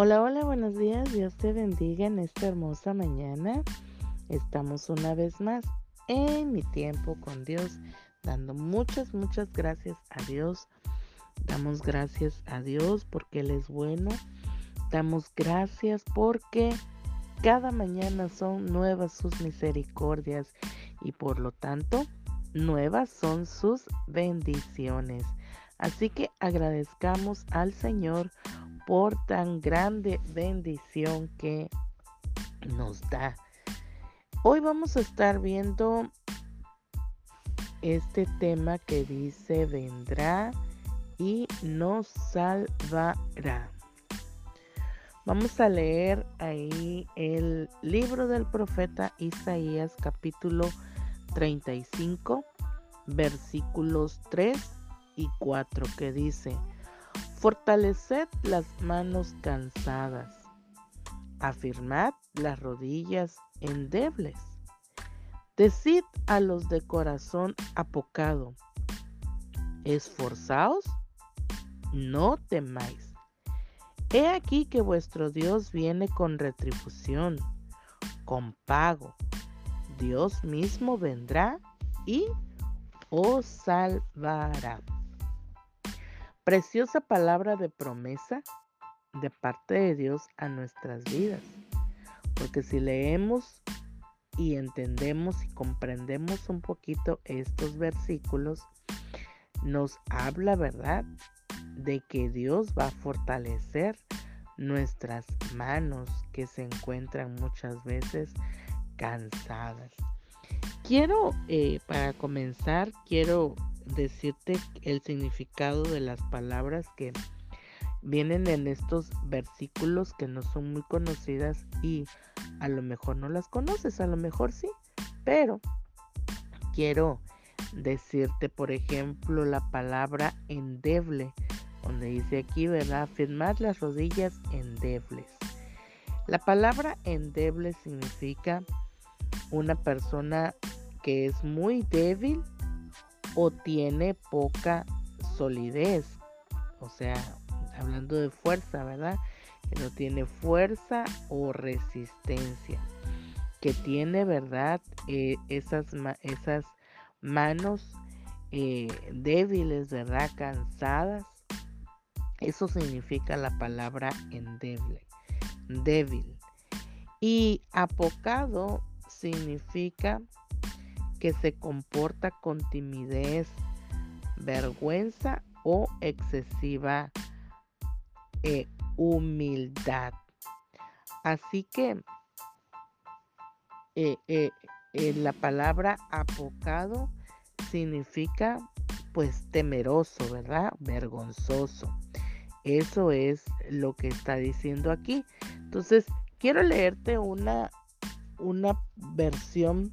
Hola, hola, buenos días. Dios te bendiga en esta hermosa mañana. Estamos una vez más en mi tiempo con Dios, dando muchas, muchas gracias a Dios. Damos gracias a Dios porque Él es bueno. Damos gracias porque cada mañana son nuevas sus misericordias y por lo tanto nuevas son sus bendiciones. Así que agradezcamos al Señor por tan grande bendición que nos da. Hoy vamos a estar viendo este tema que dice vendrá y nos salvará. Vamos a leer ahí el libro del profeta Isaías capítulo 35 versículos 3 y 4 que dice, Fortaleced las manos cansadas, afirmad las rodillas endebles, decid a los de corazón apocado, esforzaos, no temáis. He aquí que vuestro Dios viene con retribución, con pago. Dios mismo vendrá y os salvará. Preciosa palabra de promesa de parte de Dios a nuestras vidas. Porque si leemos y entendemos y comprendemos un poquito estos versículos, nos habla, ¿verdad? De que Dios va a fortalecer nuestras manos que se encuentran muchas veces cansadas. Quiero, eh, para comenzar, quiero decirte el significado de las palabras que vienen en estos versículos que no son muy conocidas y a lo mejor no las conoces, a lo mejor sí, pero quiero decirte, por ejemplo, la palabra endeble, donde dice aquí, ¿verdad? Afirmar las rodillas endebles. La palabra endeble significa una persona que es muy débil o tiene poca solidez. O sea, hablando de fuerza, ¿verdad? Que no tiene fuerza o resistencia. Que tiene, ¿verdad? Eh, esas, esas manos eh, débiles, ¿verdad? Cansadas. Eso significa la palabra endeble, débil. Y apocado significa que se comporta con timidez, vergüenza o excesiva eh, humildad. Así que eh, eh, la palabra apocado significa pues temeroso, ¿verdad? Vergonzoso. Eso es lo que está diciendo aquí. Entonces, quiero leerte una, una versión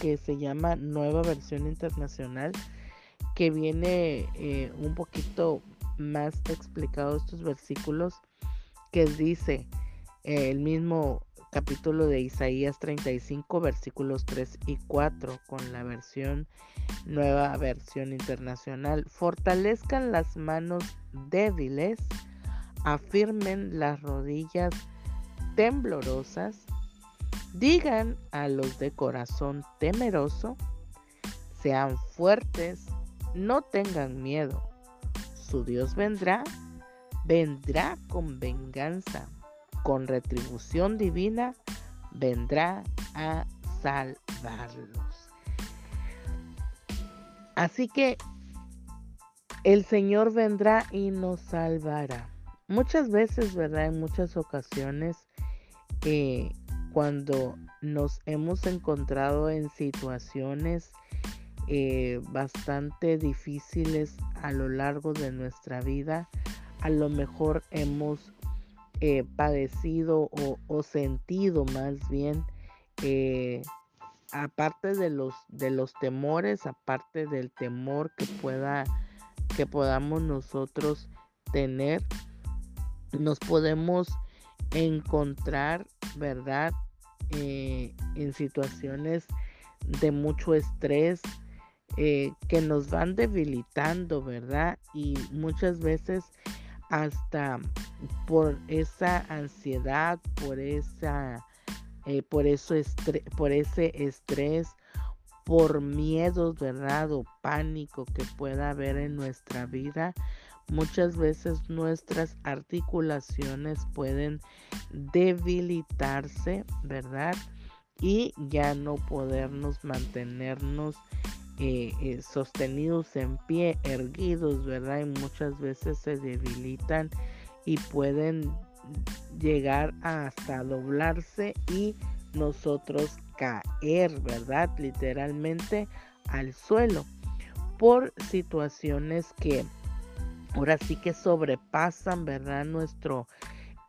que se llama Nueva Versión Internacional, que viene eh, un poquito más explicado estos versículos, que dice eh, el mismo capítulo de Isaías 35, versículos 3 y 4, con la versión Nueva Versión Internacional. Fortalezcan las manos débiles, afirmen las rodillas temblorosas, Digan a los de corazón temeroso, sean fuertes, no tengan miedo. Su Dios vendrá, vendrá con venganza, con retribución divina, vendrá a salvarlos. Así que el Señor vendrá y nos salvará. Muchas veces, ¿verdad? En muchas ocasiones, eh, cuando nos hemos encontrado en situaciones eh, bastante difíciles a lo largo de nuestra vida, a lo mejor hemos eh, padecido o, sentido más bien, eh, aparte de los, de los temores, aparte del temor que pueda que podamos nosotros tener, nos podemos encontrar, ¿verdad? Eh, en situaciones de mucho estrés eh, que nos van debilitando, ¿verdad? Y muchas veces hasta por esa ansiedad, por esa, eh, por eso por ese estrés, por miedos, ¿verdad? O pánico que pueda haber en nuestra vida, muchas veces nuestras articulaciones pueden debilitarse, ¿verdad? Y ya no podernos mantenernos eh, eh, sostenidos en pie, erguidos, ¿verdad? Y muchas veces se debilitan y pueden llegar hasta doblarse y nosotros caer, ¿verdad? Literalmente al suelo por situaciones que ahora sí que sobrepasan, ¿verdad? Nuestro,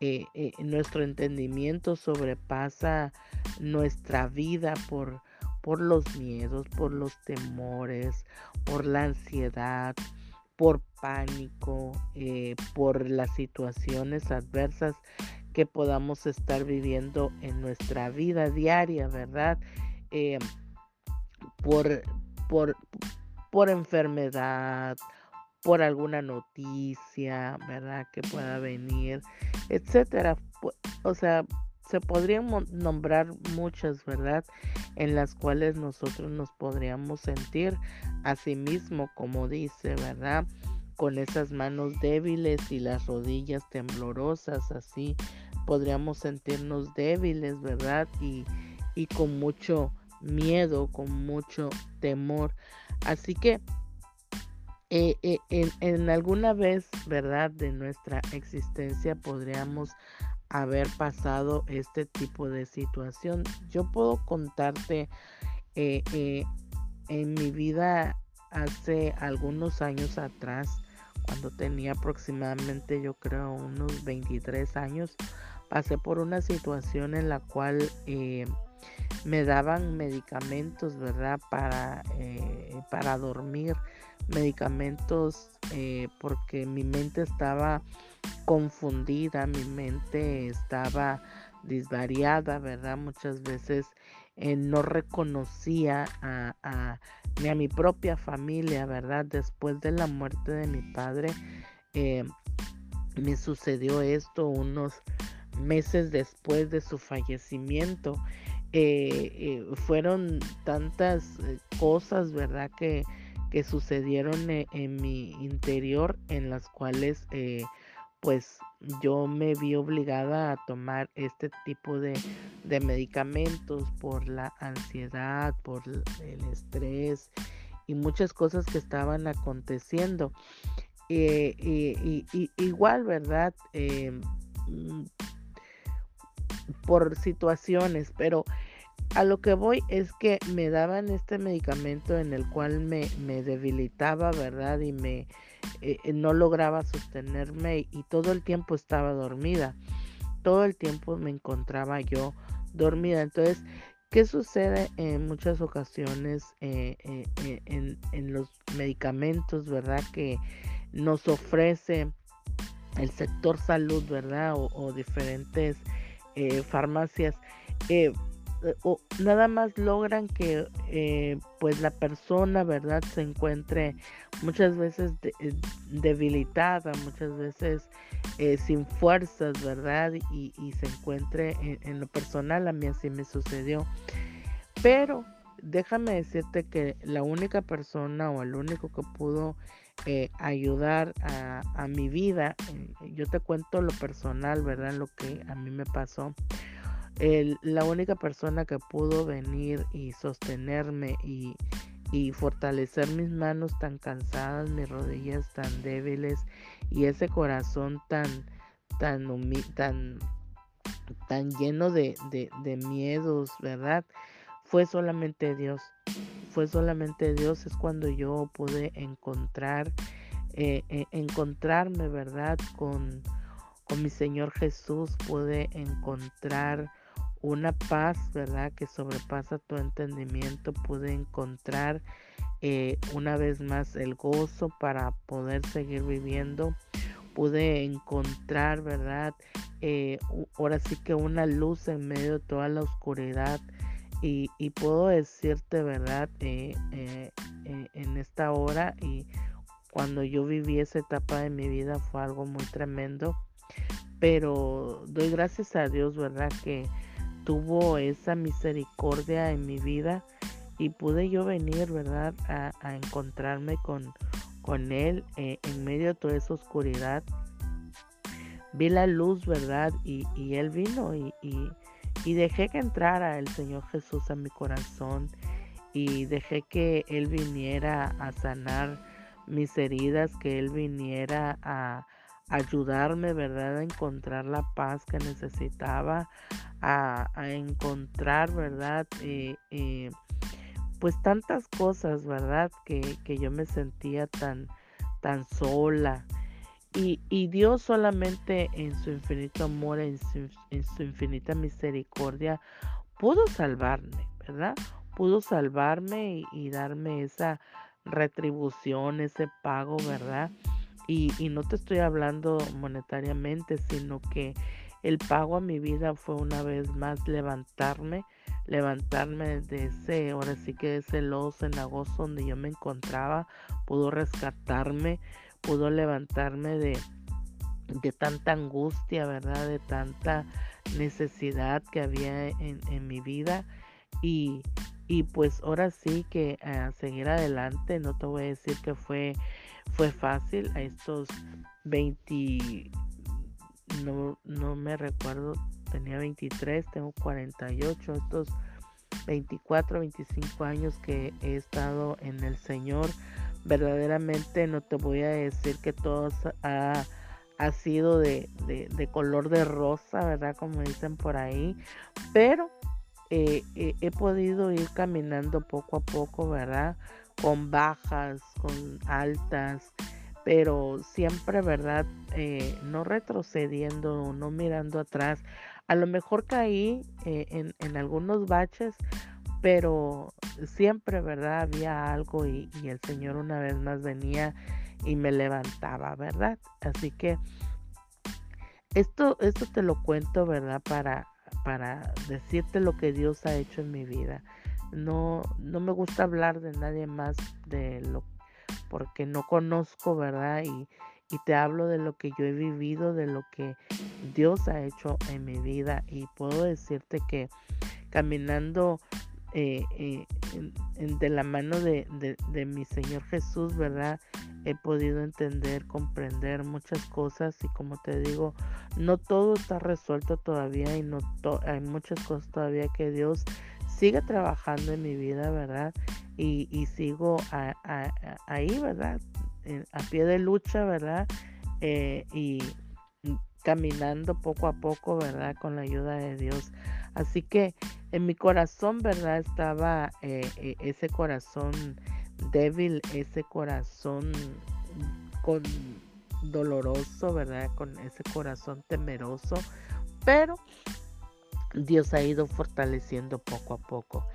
eh, nuestro entendimiento sobrepasa nuestra vida por por los miedos, por los temores, por la ansiedad, por pánico, eh, por las situaciones adversas que podamos estar viviendo en nuestra vida diaria, ¿verdad? Eh, por, por, por enfermedad, por alguna noticia, ¿verdad? Que pueda venir, etcétera. O sea, se podrían nombrar muchas, ¿verdad? En las cuales nosotros nos podríamos sentir a sí mismo, como dice, ¿verdad? Con esas manos débiles y las rodillas temblorosas, así podríamos sentirnos débiles, ¿verdad? Y, y con mucho miedo, con mucho temor. Así que eh, eh, en, alguna vez, ¿verdad? De nuestra existencia podríamos haber pasado este tipo de situación. Yo puedo contarte eh, en mi vida hace algunos años atrás, cuando tenía aproximadamente yo creo unos 23 años, pasé por una situación en la cual eh, me daban medicamentos, ¿verdad? Para, para dormir, medicamentos porque mi mente estaba confundida, mi mente estaba disvariada, ¿verdad? Muchas veces eh, no reconocía a, ni a mi propia familia, ¿verdad? Después de la muerte de mi padre, eh, me sucedió esto unos meses después de su fallecimiento. Eh, fueron tantas cosas, ¿verdad? Que, que sucedieron en, mi interior en las cuales pues yo me vi obligada a tomar este tipo de, medicamentos por la ansiedad, por el estrés y muchas cosas que estaban aconteciendo. Eh, y, igual, ¿verdad? Em, mm, por situaciones, pero a lo que voy es que me daban este medicamento en el cual me, me debilitaba, ¿verdad? Y me, eh, eh, no lograba sostenerme y todo el tiempo estaba dormida. Todo el tiempo me encontraba yo dormida. Entonces, ¿qué sucede en muchas ocasiones eh, en, los medicamentos, verdad? Que nos ofrece el sector salud, ¿verdad? O, diferentes farmacias. O nada más logran que eh, pues la persona verdad se encuentre muchas veces eh, debilitada muchas veces sin fuerzas verdad y, se encuentre en, lo personal a mí así me sucedió. Pero déjame decirte que la única persona o el único que pudo ayudar a, a, mi vida yo te cuento lo personal verdad lo que a mí me pasó la única persona que pudo venir y sostenerme y, fortalecer mis manos tan cansadas, mis rodillas tan débiles y ese corazón tan, tan, tan, tan lleno de, miedos, ¿verdad? Fue solamente Dios. Fue solamente Dios. Es cuando yo pude encontrar, eh, eh, encontrarme, ¿verdad? Con, con mi Señor Jesús. Pude encontrar una paz, ¿verdad? Que sobrepasa tu entendimiento, pude encontrar eh, una vez más el gozo para poder seguir viviendo, pude encontrar, ¿verdad? Eh, ahora sí que una luz en medio de toda la oscuridad y, puedo decirte, ¿verdad? Eh, en esta hora y cuando yo viví esa etapa de mi vida fue algo muy tremendo. Pero doy gracias a Dios, ¿verdad? Que tuvo esa misericordia en mi vida y pude yo venir, ¿verdad? A, encontrarme con, con Él eh, en medio de toda esa oscuridad. Vi la luz, ¿verdad? Y, Él vino y, y dejé que entrara el Señor Jesús a mi corazón y dejé que Él viniera a sanar mis heridas, que Él viniera a ayudarme, ¿verdad? A encontrar la paz que necesitaba, a, encontrar, ¿verdad? Eh, eh, pues tantas cosas, ¿verdad? Que, yo me sentía tan, tan sola. Y, Dios solamente en su infinito amor, en su, en su infinita misericordia, pudo salvarme, ¿verdad? Pudo salvarme y darme esa retribución, ese pago, ¿verdad? Y, no te estoy hablando monetariamente, sino que el pago a mi vida fue una vez más levantarme, levantarme de ese, ahora sí que de ese lodo cenagoso donde yo me encontraba, pudo rescatarme, pudo levantarme de, de tanta angustia, ¿verdad? De tanta necesidad que había en, en mi vida. Y, y pues ahora sí que a seguir adelante, no te voy a decir que fue, fue fácil a estos 20, no, no me recuerdo, tenía 23, tengo 48, estos 24, 25 años que he estado en el Señor, verdaderamente no te voy a decir que todo ha, ha sido de, de, de color de rosa, ¿verdad? Como dicen por ahí, pero eh, he podido ir caminando poco a poco, ¿verdad? Con bajas, con altas, pero siempre, ¿verdad? Eh, no retrocediendo, no mirando atrás. A lo mejor caí en, en, algunos baches, pero siempre, ¿verdad? Había algo y, y el Señor una vez más venía y me levantaba, ¿verdad? Así que esto, esto te lo cuento, ¿verdad? Para, para decirte lo que Dios ha hecho en mi vida. No, no me gusta hablar de nadie más de lo porque no conozco, ¿verdad? Y, y te hablo de lo que yo he vivido, de lo que Dios ha hecho en mi vida. Y puedo decirte que caminando eh, eh, de la mano de, de, mi Señor Jesús, ¿verdad? he podido entender, comprender muchas cosas y como te digo, no todo está resuelto todavía y no hay muchas cosas todavía que Dios sigue trabajando en mi vida, ¿verdad? Y, sigo ahí, ¿verdad? a pie de lucha, ¿verdad? Eh, y caminando poco a poco, ¿verdad? Con la ayuda de Dios. Así que en mi corazón, ¿verdad? Estaba eh, eh, ese corazón débil, ese corazón con doloroso, ¿verdad? Con ese corazón temeroso, pero Dios ha ido fortaleciendo poco a poco.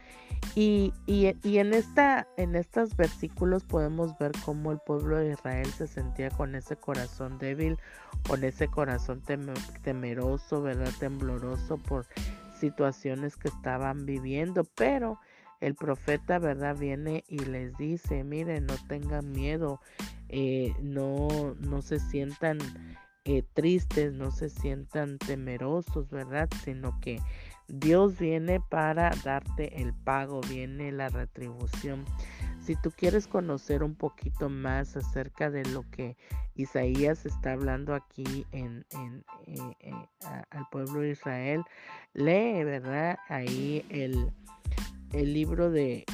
Y, en, esta, en estos versículos podemos ver cómo el pueblo de Israel se sentía con ese corazón débil, con ese corazón temeroso, ¿verdad? Tembloroso por situaciones que estaban viviendo, pero el profeta, ¿verdad? Viene y les dice, miren, no tengan miedo, eh, no, no se sientan eh, tristes, no se sientan temerosos, ¿verdad? Sino que Dios viene para darte el pago, viene la retribución. Si tú quieres conocer un poquito más acerca de lo que Isaías está hablando aquí en, eh, al pueblo de Israel, lee, ¿verdad? Ahí el, el libro de,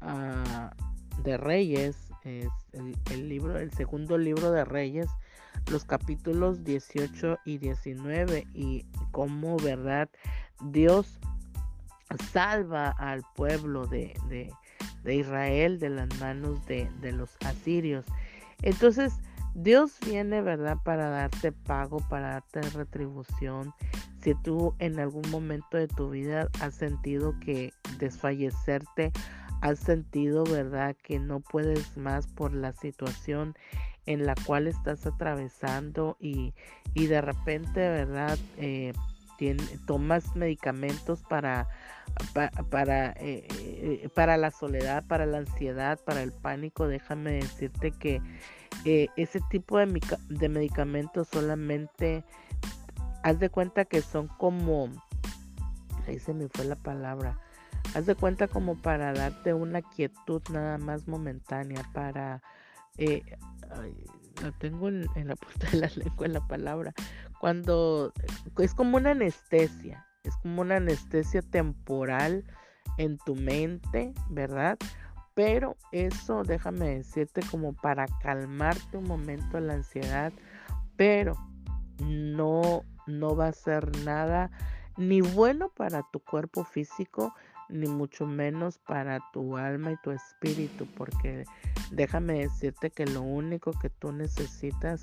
ah, de Reyes, es el, libro, el segundo libro de Reyes, los capítulos 18 y 19 y cómo, ¿verdad? Dios salva al pueblo de, de, Israel de las manos de, de los asirios. Entonces, Dios viene, ¿verdad? Para darte pago, para darte retribución. Si tú en algún momento de tu vida has sentido que desfallecerte, has sentido, ¿verdad? Que no puedes más por la situación en la cual estás atravesando y, y de repente, ¿verdad? Eh, tomas medicamentos para, para, eh, eh, para la soledad, para la ansiedad, para el pánico, déjame decirte que ese tipo de, de medicamentos solamente, haz de cuenta que son como, ahí se me fue la palabra, haz de cuenta como para darte una quietud nada más momentánea, para... Eh, tengo en, la punta de la lengua en la palabra. Cuando es como una anestesia, es como una anestesia temporal en tu mente, ¿verdad? Pero eso, déjame decirte, como para calmarte un momento la ansiedad, pero no, no va a ser nada ni bueno para tu cuerpo físico, ni mucho menos para tu alma y tu espíritu, porque déjame decirte que lo único que tú necesitas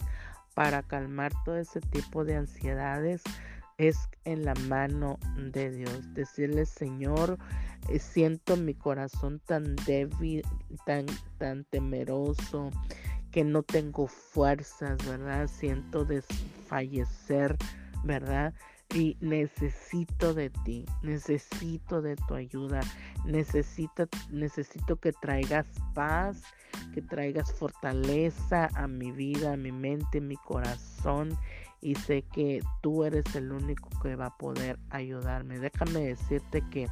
para calmar todo ese tipo de ansiedades es en la mano de Dios. Decirle, Señor, eh, siento mi corazón tan débil, tan, tan temeroso, que no tengo fuerzas, ¿verdad? Siento desfallecer, ¿verdad? Y necesito de ti, necesito de tu ayuda, necesito, necesito que traigas paz, que traigas fortaleza a mi vida, a mi mente, a mi corazón y sé que tú eres el único que va a poder ayudarme. Déjame decirte que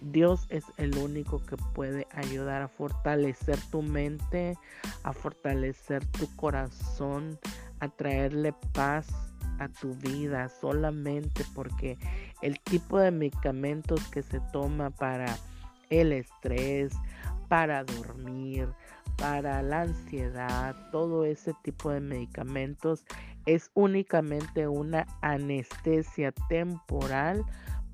Dios es el único que puede ayudar a fortalecer tu mente, a fortalecer tu corazón, a traerle paz a tu vida solamente porque el tipo de medicamentos que se toma para el estrés, para dormir, para la ansiedad, todo ese tipo de medicamentos es únicamente una anestesia temporal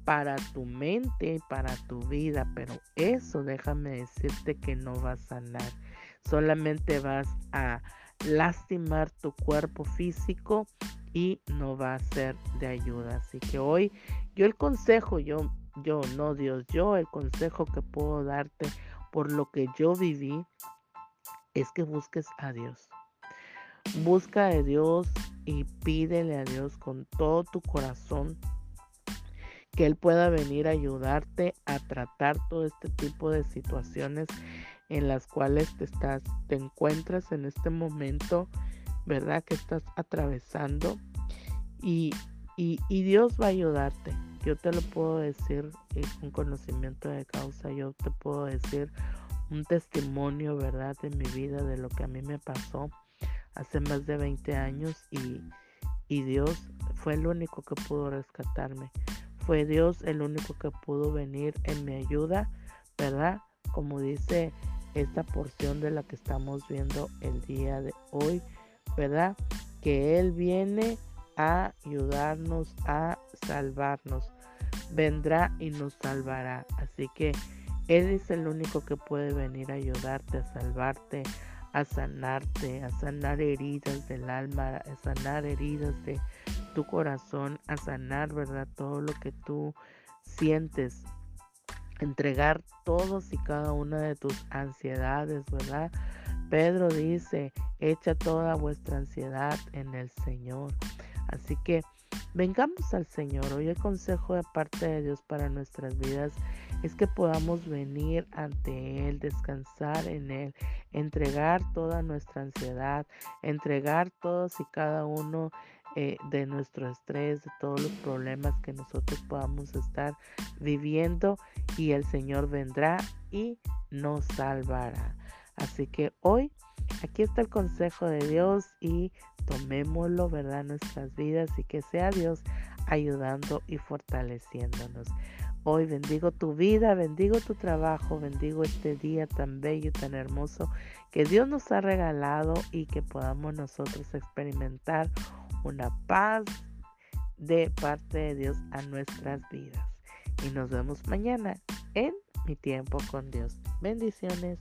para tu mente y para tu vida, pero eso déjame decirte que no va a sanar, solamente vas a lastimar tu cuerpo físico y no va a ser de ayuda. Así que hoy yo el consejo, yo, yo, no Dios, yo el consejo que puedo darte por lo que yo viví es que busques a Dios. Busca a Dios y pídele a Dios con todo tu corazón que Él pueda venir a ayudarte a tratar todo este tipo de situaciones en las cuales te estás, te encuentras en este momento ¿verdad? Que estás atravesando y, Dios va a ayudarte. Yo te lo puedo decir con conocimiento de causa, yo te puedo decir un testimonio, ¿verdad? De mi vida, de lo que a mí me pasó hace más de 20 años y, y Dios fue el único que pudo rescatarme. Fue Dios el único que pudo venir en mi ayuda, ¿verdad? Como dice esta porción de la que estamos viendo el día de hoy ¿verdad? Que Él viene a ayudarnos, a salvarnos. Vendrá y nos salvará. Así que Él es el único que puede venir a ayudarte, a salvarte, a sanarte, a sanar heridas del alma, a sanar heridas de tu corazón, a sanar, ¿verdad? Todo lo que tú sientes. Entregar todos y cada una de tus ansiedades, ¿verdad? Pedro dice, echa toda vuestra ansiedad en el Señor. Así que vengamos al Señor. Hoy el consejo de parte de Dios para nuestras vidas es que podamos venir ante Él, descansar en Él, entregar toda nuestra ansiedad, entregar todos y cada uno eh, de nuestro estrés, de todos los problemas que nosotros podamos estar viviendo y el Señor vendrá y nos salvará. Así que hoy aquí está el consejo de Dios y tomémoslo, ¿verdad? Nuestras vidas y que sea Dios ayudando y fortaleciéndonos. Hoy bendigo tu vida, bendigo tu trabajo, bendigo este día tan bello y tan hermoso que Dios nos ha regalado y que podamos nosotros experimentar una paz de parte de Dios a nuestras vidas. Y nos vemos mañana en mi tiempo con Dios. Bendiciones.